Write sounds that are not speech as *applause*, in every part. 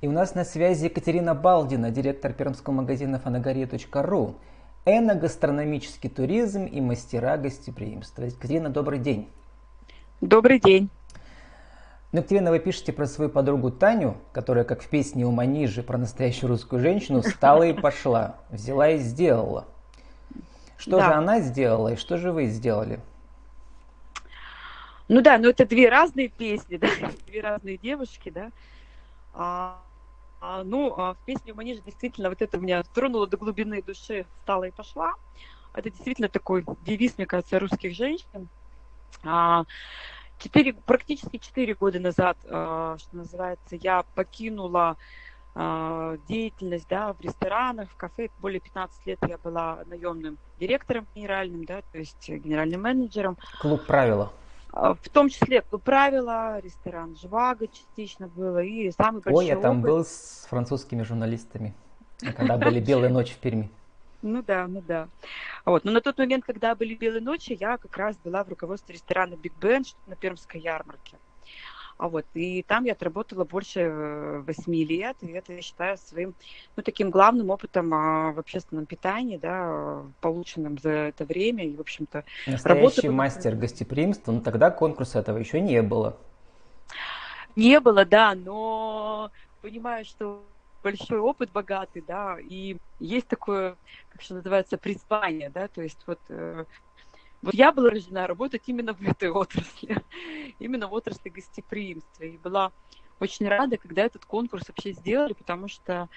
И у нас на связи Екатерина Балдина, директор пермского магазина фанагория.ру. Эногастрономический туризм и мастера гостеприимства. Екатерина, добрый день. Добрый день. Ну, Екатерина, вы пишете про свою подругу Таню, которая, как в песне у Манижи про настоящую русскую женщину, встала и пошла, взяла и сделала. Что да. же она сделала и что же вы сделали? Ну да, ну это две разные песни, да, *laughs* две разные девушки, да. А, ну, а в песне «Манежа» действительно вот это меня тронуло до глубины души, встала и пошла. Это действительно такой девиз, мне кажется, русских женщин. А, четыре, практически четыре года назад, а, что называется, я покинула а, деятельность да, в ресторанах, в кафе. Более 15 лет я была наемным директором генеральным, да, то есть генеральным менеджером. Клуб правила. А, в том числе правила, ресторан Жвага частично было, и самый большой Ой, я там был с французскими журналистами, когда были *laughs* белые ночи в Перми. Ну да, ну да. Вот. Но на тот момент, когда были белые ночи, я как раз была в руководстве ресторана Биг Бен на Пермской ярмарке. А вот, и там я отработала больше э, восьми лет, и это я считаю своим, ну, таким главным опытом а, в общественном питании, да, полученным за это время, и, в общем-то, Настоящий работа... мастер гостеприимства, но тогда конкурса этого еще не было. Не было, да, но понимаю, что большой опыт богатый, да, и есть такое, как что называется, призвание, да, то есть вот э, вот я была рождена работать именно в этой *laughs* отрасли, именно в отрасли гостеприимства. И была очень рада, когда этот конкурс вообще сделали, потому что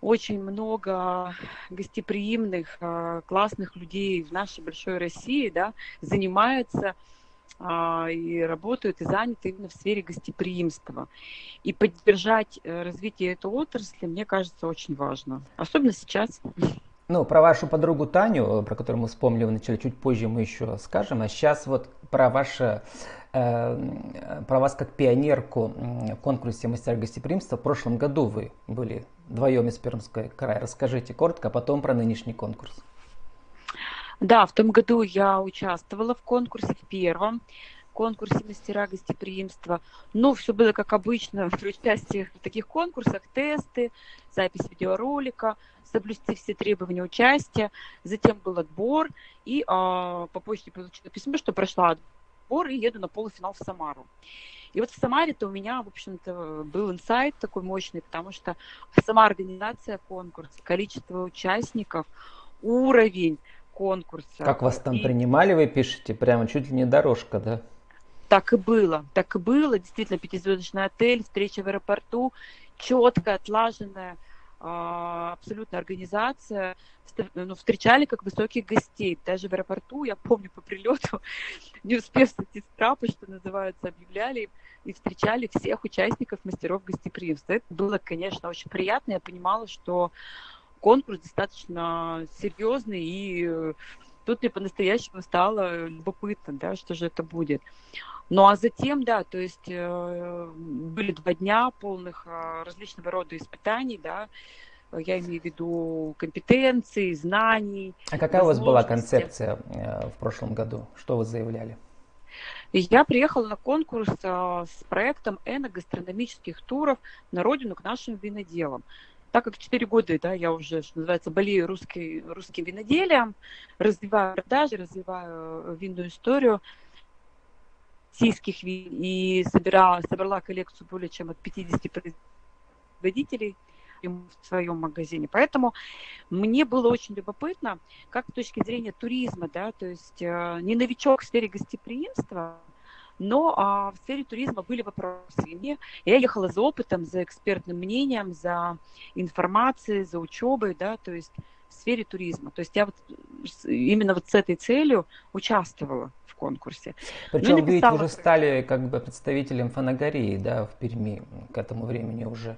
очень много гостеприимных, а, классных людей в нашей большой России да, занимаются а, и работают и заняты именно в сфере гостеприимства. И поддержать э, развитие этой отрасли, мне кажется, очень важно. Особенно сейчас. *laughs* Ну, про вашу подругу Таню, про которую мы вспомнили вначале, чуть позже мы еще скажем. А сейчас вот про ваше, э, про вас как пионерку в конкурсе мастера гостеприимства. В прошлом году вы были вдвоем из Пермской края. Расскажите коротко, а потом про нынешний конкурс. Да, в том году я участвовала в конкурсе в первом конкурсе мастера гостеприимства. Ну, все было как обычно при участии в таких конкурсах, тесты, запись видеоролика, соблюсти все требования участия. Затем был отбор, и а, по почте получила письмо, что прошла отбор, и еду на полуфинал в Самару. И вот в Самаре-то у меня, в общем-то, был инсайт такой мощный, потому что сама организация конкурса, количество участников, уровень конкурса. Как вас там и... принимали, вы пишете, прямо чуть ли не дорожка, да? Так и было, так и было. Действительно, пятизвездочный отель, встреча в аэропорту, четкая, отлаженная а, абсолютно организация. Ну, встречали как высоких гостей. Даже в аэропорту, я помню по прилету, *laughs* не успев сойти с трапа, что называется, объявляли и встречали всех участников мастеров гостеприимства. Это было, конечно, очень приятно. Я понимала, что конкурс достаточно серьезный и тут мне по-настоящему стало любопытно, да, что же это будет. Ну а затем, да, то есть э, были два дня полных э, различного рода испытаний, да, я имею в виду компетенции, знаний. А какая у вас была концепция э, в прошлом году? Что вы заявляли? Я приехала на конкурс э, с проектом эногастрономических туров на родину к нашим виноделам так как 4 года, да, я уже, что называется, болею русской, русским виноделием, развиваю продажи, развиваю э, винную историю российских вин и собирала, собрала коллекцию более чем от 50 производителей в своем магазине. Поэтому мне было очень любопытно, как с точки зрения туризма, да, то есть э, не новичок в сфере гостеприимства, но а, в сфере туризма были вопросы. И я ехала за опытом, за экспертным мнением, за информацией, за учебой, да, то есть в сфере туризма. То есть я вот именно вот с этой целью участвовала в конкурсе. Причем ну, вы ведь уже стали как бы представителем фанагории, да, в Перми к этому времени уже.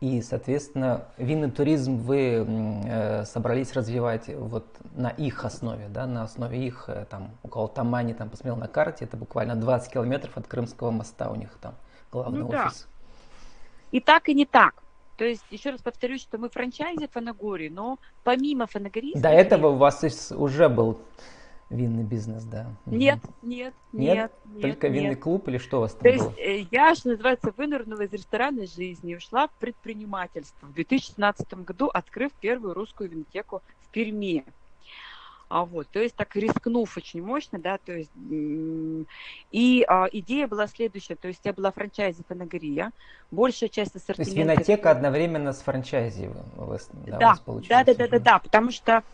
И, соответственно, винный туризм вы э, собрались развивать вот на их основе, да, на основе их, э, там, около Тамани, там, посмотрел на карте, это буквально 20 километров от Крымского моста у них там главный ну, офис. Да. И так, и не так. То есть, еще раз повторюсь, что мы франчайзи Фанагори, но помимо Фанагории... До этого у вас уже был Винный бизнес, да. Нет, нет, нет, нет. Только нет. винный клуб или что у вас там То было? есть э, я, что называется, вынырнула из ресторанной жизни и ушла в предпринимательство в 2017 году, открыв первую русскую винотеку в Перми. А вот, то есть так рискнув очень мощно, да, то есть и а, идея была следующая, то есть я была франчайзи Фанагория, большая часть ассортимента... То есть винотека одновременно с франчайзи у вас, да, да, да, да, да, да, да, потому что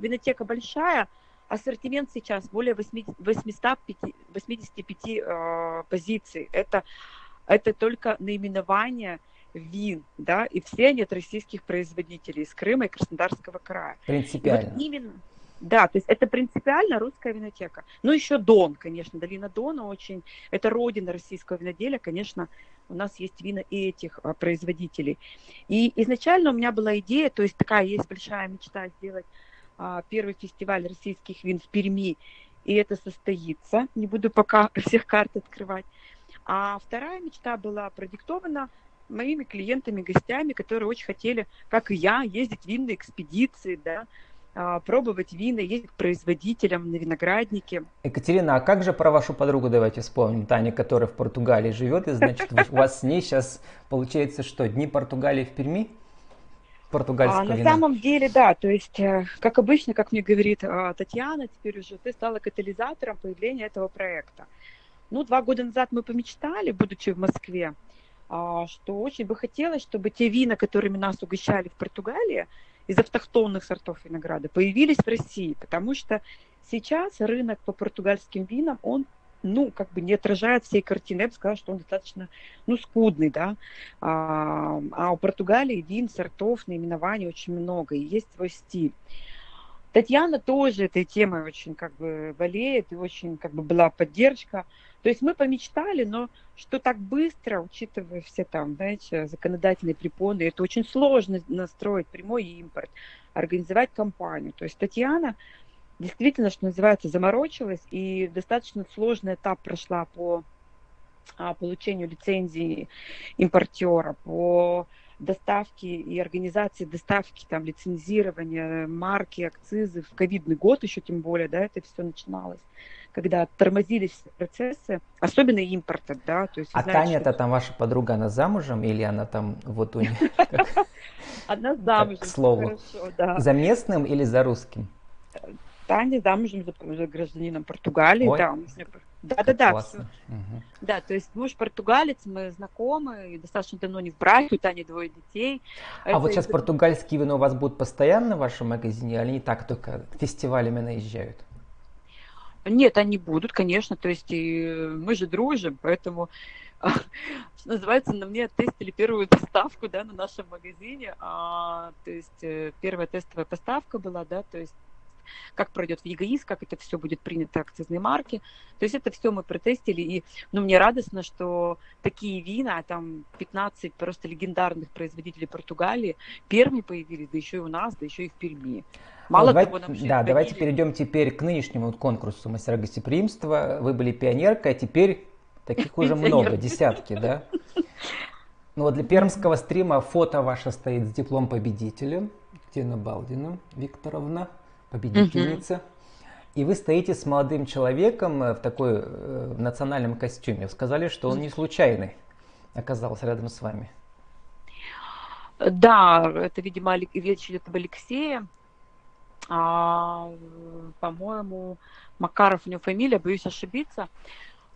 винотека большая, ассортимент сейчас более 885, 85 э, позиций. Это, это только наименование вин, да, и все они от российских производителей из Крыма и Краснодарского края. Принципиально. вот именно, да, то есть это принципиально русская винотека. Ну, еще Дон, конечно, долина Дона очень, это родина российского виноделия, конечно, у нас есть вина и этих а, производителей. И изначально у меня была идея, то есть такая есть большая мечта сделать первый фестиваль российских вин в Перми, и это состоится. Не буду пока *laughs* всех карт открывать. А вторая мечта была продиктована моими клиентами, гостями, которые очень хотели, как и я, ездить в винные экспедиции, да, а, пробовать вина, ездить к производителям на винограднике. Екатерина, а как же про вашу подругу давайте вспомним, Таня, которая в Португалии живет, и значит у вас с ней сейчас получается что, дни Португалии в Перми? Португальского а, вина? На самом деле, да, то есть, э, как обычно, как мне говорит а, Татьяна, теперь уже ты стала катализатором появления этого проекта. Ну, два года назад мы помечтали, будучи в Москве, а, что очень бы хотелось, чтобы те вина, которыми нас угощали в Португалии, из автохтонных сортов винограда, появились в России, потому что сейчас рынок по португальским винам, он ну, как бы не отражает всей картины. Я бы сказала, что он достаточно, ну, скудный, да. А, а у Португалии вин, сортов, наименований очень много, и есть свой стиль. Татьяна тоже этой темой очень как бы болеет, и очень как бы была поддержка. То есть мы помечтали, но что так быстро, учитывая все там, знаете, законодательные препоны, это очень сложно настроить прямой импорт, организовать компанию. То есть Татьяна действительно, что называется, заморочилась и достаточно сложный этап прошла по а, получению лицензии импортера, по доставке и организации доставки, там, лицензирования, марки, акцизы в ковидный год еще тем более, да, это все начиналось, когда тормозились процессы, особенно импорта, да, то есть... А Таня-то там ваша подруга, она замужем или она там вот у нее... Она замужем, к слову. За местным или за русским? Таня замужем за, за гражданином Португалии. Ой. Да, да, да, да. Угу. Да, то есть муж португалец, мы знакомы, и достаточно давно не в браке, у Тани двое детей. А Это вот сейчас из... португальские вина у вас будут постоянно в вашем магазине, или не так только фестивалями наезжают? Нет, они будут, конечно, то есть и мы же дружим, поэтому *laughs* что называется, на мне тестили первую поставку, да, на нашем магазине, а, то есть э, первая тестовая поставка была, да, то есть как пройдет в ЕГИС, как это все будет принято акцизной марки. То есть это все мы протестили, и ну, мне радостно, что такие вина, там 15 просто легендарных производителей Португалии, первыми появились, да еще и у нас, да еще и в Перми. Мало ну, того, нам Да, давайте перейдем теперь к нынешнему конкурсу мастера гостеприимства. Вы были пионеркой, а теперь таких уже много, десятки, да? Ну вот для пермского стрима фото ваше стоит с диплом победителя. Екатерина Балдина Викторовна победительница. Угу. И вы стоите с молодым человеком э, в такой э, национальном костюме. Сказали, что он не случайный оказался рядом с вами. Да, это, видимо, речь идет об Алексее. А, по-моему, Макаров у него фамилия, боюсь ошибиться.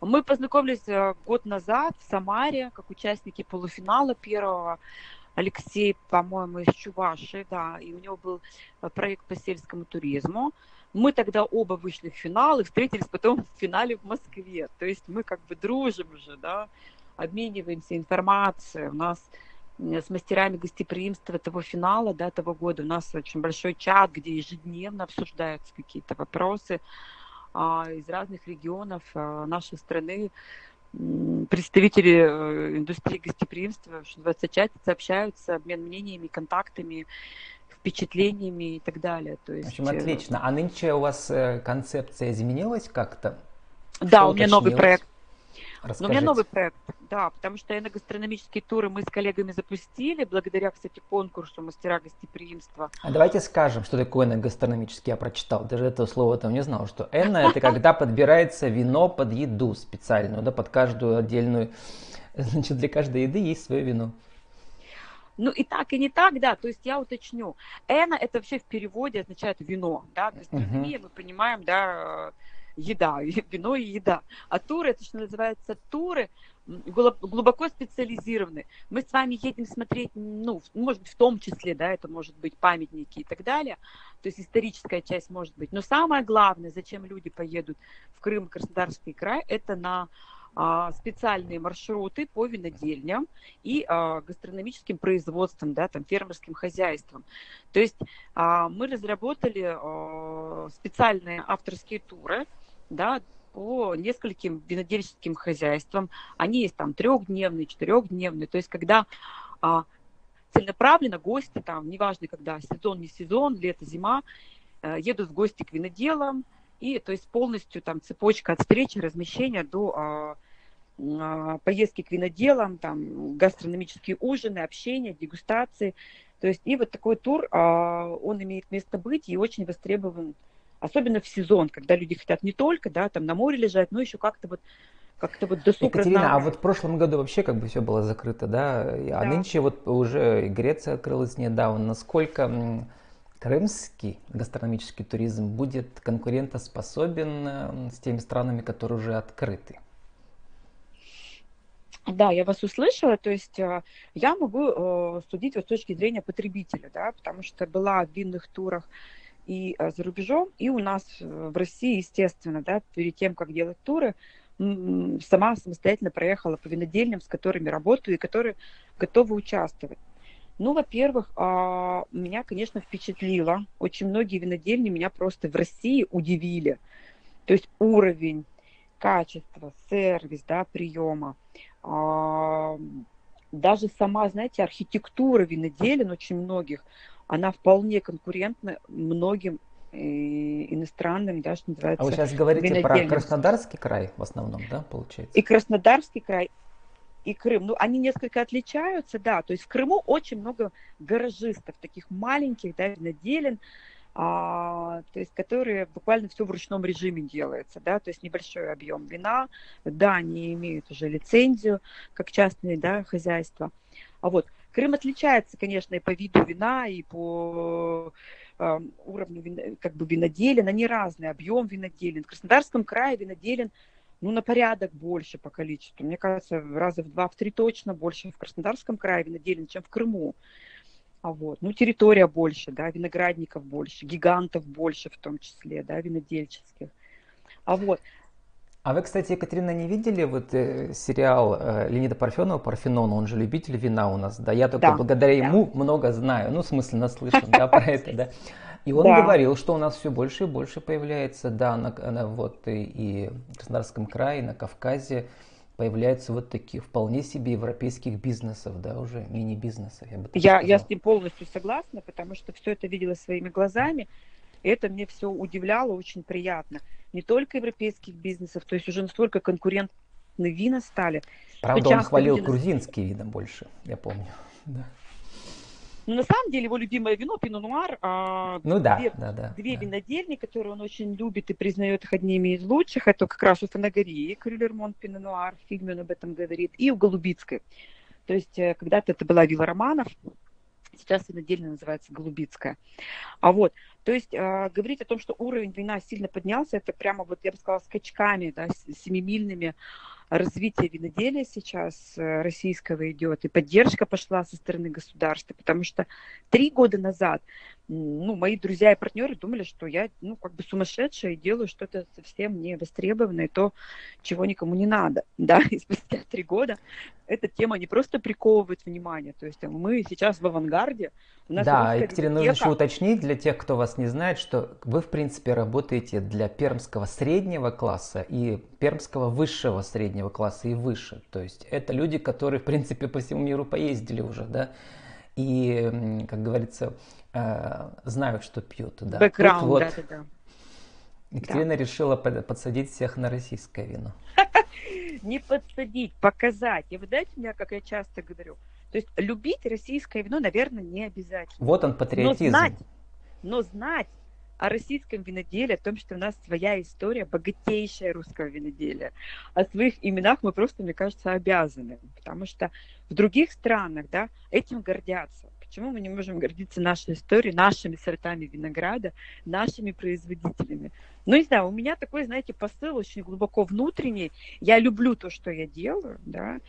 Мы познакомились э, год назад в Самаре, как участники полуфинала первого. Алексей, по-моему, из Чуваши, да, и у него был э, проект по сельскому туризму. Мы тогда оба вышли в финал и встретились потом в финале в Москве. То есть мы как бы дружим уже, да, обмениваемся информацией. У нас с мастерами гостеприимства того финала, да, того года у нас очень большой чат, где ежедневно обсуждаются какие-то вопросы а, из разных регионов а, нашей страны представители э, индустрии гостеприимства, что называется, чатятся, общаются, обмен мнениями, контактами, впечатлениями и так далее. То есть, в общем, отлично. А нынче у вас э, концепция изменилась как-то? Да, что у меня новый проект. Но у меня новый проект, да, потому что эногастрономические туры мы с коллегами запустили, благодаря, кстати, конкурсу «Мастера гостеприимства». А давайте скажем, что такое эногастрономический, я прочитал, даже этого слова там не знал, что эно – это *laughs* когда подбирается вино под еду специальную, да, под каждую отдельную, *laughs* значит, для каждой еды есть свое вино. Ну и так, и не так, да, то есть я уточню. Эна это вообще в переводе означает вино, да, гастрономия, uh-huh. мы понимаем, да, еда, *laughs* вино и еда. А туры, это что называется туры, глубоко специализированные. Мы с вами едем смотреть, ну, может быть, в том числе, да, это может быть памятники и так далее, то есть историческая часть может быть. Но самое главное, зачем люди поедут в Крым, Краснодарский край, это на а, специальные маршруты по винодельням и а, гастрономическим производствам, да, там, фермерским хозяйствам. То есть а, мы разработали специальные авторские туры, да, по нескольким винодельческим хозяйствам. Они есть там трехдневные, четырехдневные. То есть когда целенаправленно гости, там, неважно, когда сезон, не сезон, лето, зима, э, едут в гости к виноделам, и то есть полностью там цепочка от встречи, размещения до а, а, поездки к виноделам, там гастрономические ужины, общение, дегустации. То есть и вот такой тур, а, он имеет место быть и очень востребован, особенно в сезон, когда люди хотят не только, да, там на море лежать, но еще как-то вот как-то вот досуг Екатерина, а вот в прошлом году вообще как бы все было закрыто, да? А да. нынче вот уже Греция открылась недавно. Насколько крымский гастрономический туризм будет конкурентоспособен с теми странами, которые уже открыты. Да, я вас услышала, то есть э, я могу э, судить вот с точки зрения потребителя, да, потому что была в винных турах и за рубежом, и у нас в России, естественно, да, перед тем, как делать туры, сама самостоятельно проехала по винодельням, с которыми работаю и которые готовы участвовать. Ну, во-первых, а, меня, конечно, впечатлило. Очень многие винодельни меня просто в России удивили. То есть уровень, качество, сервис, да, приема. А, даже сама, знаете, архитектура виноделин очень многих, она вполне конкурентна многим э, иностранным, да, что называется. А вы сейчас говорите про Краснодарский край в основном, да, получается? И Краснодарский край, и Крым, ну, они несколько отличаются, да, то есть в Крыму очень много гаражистов, таких маленьких, да, виноделин, а, то есть которые буквально все в ручном режиме делается, да, то есть небольшой объем вина, да, они имеют уже лицензию, как частные, да, хозяйства. А вот Крым отличается, конечно, и по виду вина, и по э, уровню вина, как бы виноделин, они разные, объем виноделин. В Краснодарском крае виноделин ну, на порядок больше по количеству. Мне кажется, раза в два, в три точно больше в Краснодарском крае виноделин, чем в Крыму. А вот, ну, территория больше, да, виноградников больше, гигантов больше в том числе, да, винодельческих. А вот, а вы, кстати, Екатерина, не видели вот э, сериал э, Леонида Парфенова «Парфенон», он же любитель вина у нас, да? Я только да, благодаря да. ему много знаю, ну, в смысле, наслышан, да, про это, да? И он да. говорил, что у нас все больше и больше появляется, да, на, на, вот и, и в Краснодарском крае, на Кавказе появляются вот такие вполне себе европейских бизнесов, да, уже мини-бизнесов. Я, бы я, я с ним полностью согласна, потому что все это видела своими глазами. И это мне все удивляло, очень приятно. Не только европейских бизнесов, то есть уже настолько конкурентные вина стали. Правда, он хвалил люди... грузинские вина больше, я помню. Да. Но на самом деле его любимое вино Пино Нуар. А, ну да, две, да, да. Две да. винодельни, которые он очень любит и признает их одними из лучших. Это как раз у Фанагории, Крюлермонт Пино Нуар, в фильме он об этом говорит, и у Голубицкой. То есть э, когда-то это была вилла Романов, сейчас винодельня называется Голубицкая. А вот, то есть э, говорить о том, что уровень вина сильно поднялся, это прямо вот, я бы сказала, скачками, да, семимильными развитие виноделия сейчас э, российского идет, и поддержка пошла со стороны государства, потому что три года назад ну, мои друзья и партнеры думали, что я, ну, как бы сумасшедшая и делаю что-то совсем не востребованное, то, чего никому не надо, *laughs* да, и спустя три года эта тема не просто приковывает внимание, то есть мы сейчас в авангарде. У нас да, Екатерина, нужно еще уточнить для тех, кто вас не знает, что вы, в принципе, работаете для пермского среднего класса и пермского высшего среднего класса и выше, то есть это люди, которые, в принципе, по всему миру поездили уже, да, и, как говорится, э, знают, что пьют. Да. Бэкграунд, вот, да, да, да. Екатерина да. решила подсадить всех на российское вино. *laughs* не подсадить, показать. И вы знаете, меня, как я часто говорю, то есть любить российское вино, наверное, не обязательно. Вот он патриотизм. Но знать, но знать о российском виноделии, о том, что у нас своя история, богатейшая русского виноделия. О своих именах мы просто, мне кажется, обязаны, потому что в других странах да, этим гордятся. Почему мы не можем гордиться нашей историей, нашими сортами винограда, нашими производителями? Ну, не знаю, у меня такой, знаете, посыл очень глубоко внутренний. Я люблю то, что я делаю, да,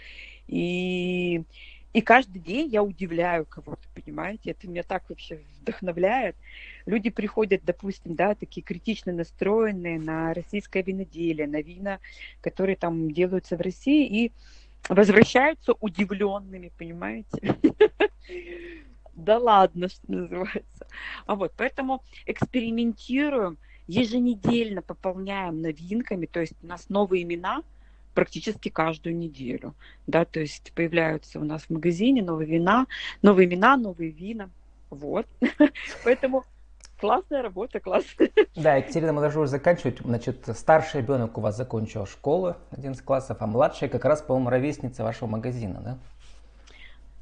и и каждый день я удивляю кого-то, понимаете? Это меня так вообще вдохновляет. Люди приходят, допустим, да, такие критично настроенные на российское виноделие, на вина, которые там делаются в России, и возвращаются удивленными, понимаете? *laughs* Да ладно, что называется. А вот, поэтому экспериментируем, еженедельно пополняем новинками, то есть у нас новые имена – практически каждую неделю. Да, то есть появляются у нас в магазине новые вина, новые имена, новые вина. Вот. *laughs* Поэтому классная работа, классная. Да, Екатерина, мы должны уже заканчивать. Значит, старший ребенок у вас закончил школу 11 классов, а младшая как раз, по-моему, ровесница вашего магазина, да?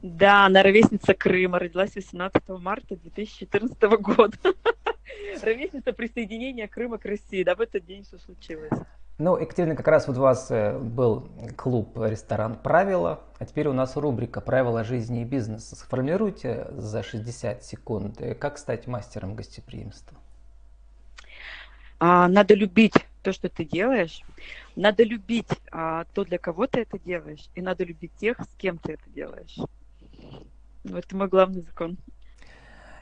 Да, она ровесница Крыма, родилась 18 марта 2014 года. *laughs* Ровесница присоединения Крыма к России, да, в этот день все случилось. Ну, Екатерина, как раз вот у вас э, был клуб, ресторан «Правила», а теперь у нас рубрика «Правила жизни и бизнеса». Сформируйте за 60 секунд, э, как стать мастером гостеприимства. А, надо любить то, что ты делаешь, надо любить а, то, для кого ты это делаешь, и надо любить тех, с кем ты это делаешь. Это мой главный закон.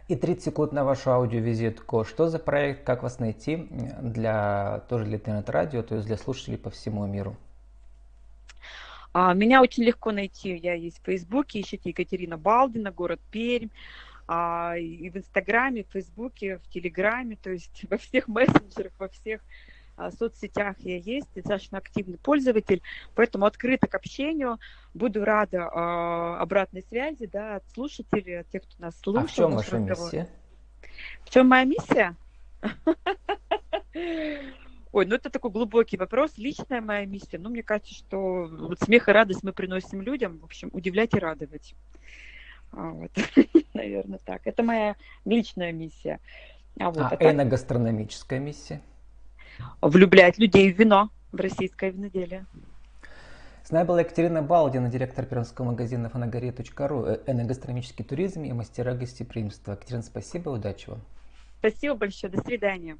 И 30 секунд на вашу аудиовизитку. Что за проект, как вас найти для тоже для интернет-радио, то есть для слушателей по всему миру? А, меня очень легко найти. Я есть в Фейсбуке, ищите Екатерина Балдина, город Пермь. А, и в Инстаграме, в Фейсбуке, в Телеграме, то есть *laughs* во всех мессенджерах, во всех а, соцсетях я есть, достаточно активный пользователь, поэтому открыта к общению. Буду рада э, обратной связи да, от слушателей, от тех, кто нас слушает. А в чем ваша разговор. миссия? В чем моя миссия? *laughs* Ой, ну это такой глубокий вопрос. Личная моя миссия. Ну, мне кажется, что вот смех и радость мы приносим людям. В общем, удивлять и радовать. А, вот. *laughs* Наверное, так. Это моя личная миссия. А, вот, а, а так... эногастрономическая миссия? Влюблять людей в вино, в российское виноделие. С нами была Екатерина Балдина, директор пермского магазина фанагория.ру, э, эногастрономический туризм и мастера гостеприимства. Екатерина, спасибо, удачи вам. Спасибо большое, до свидания.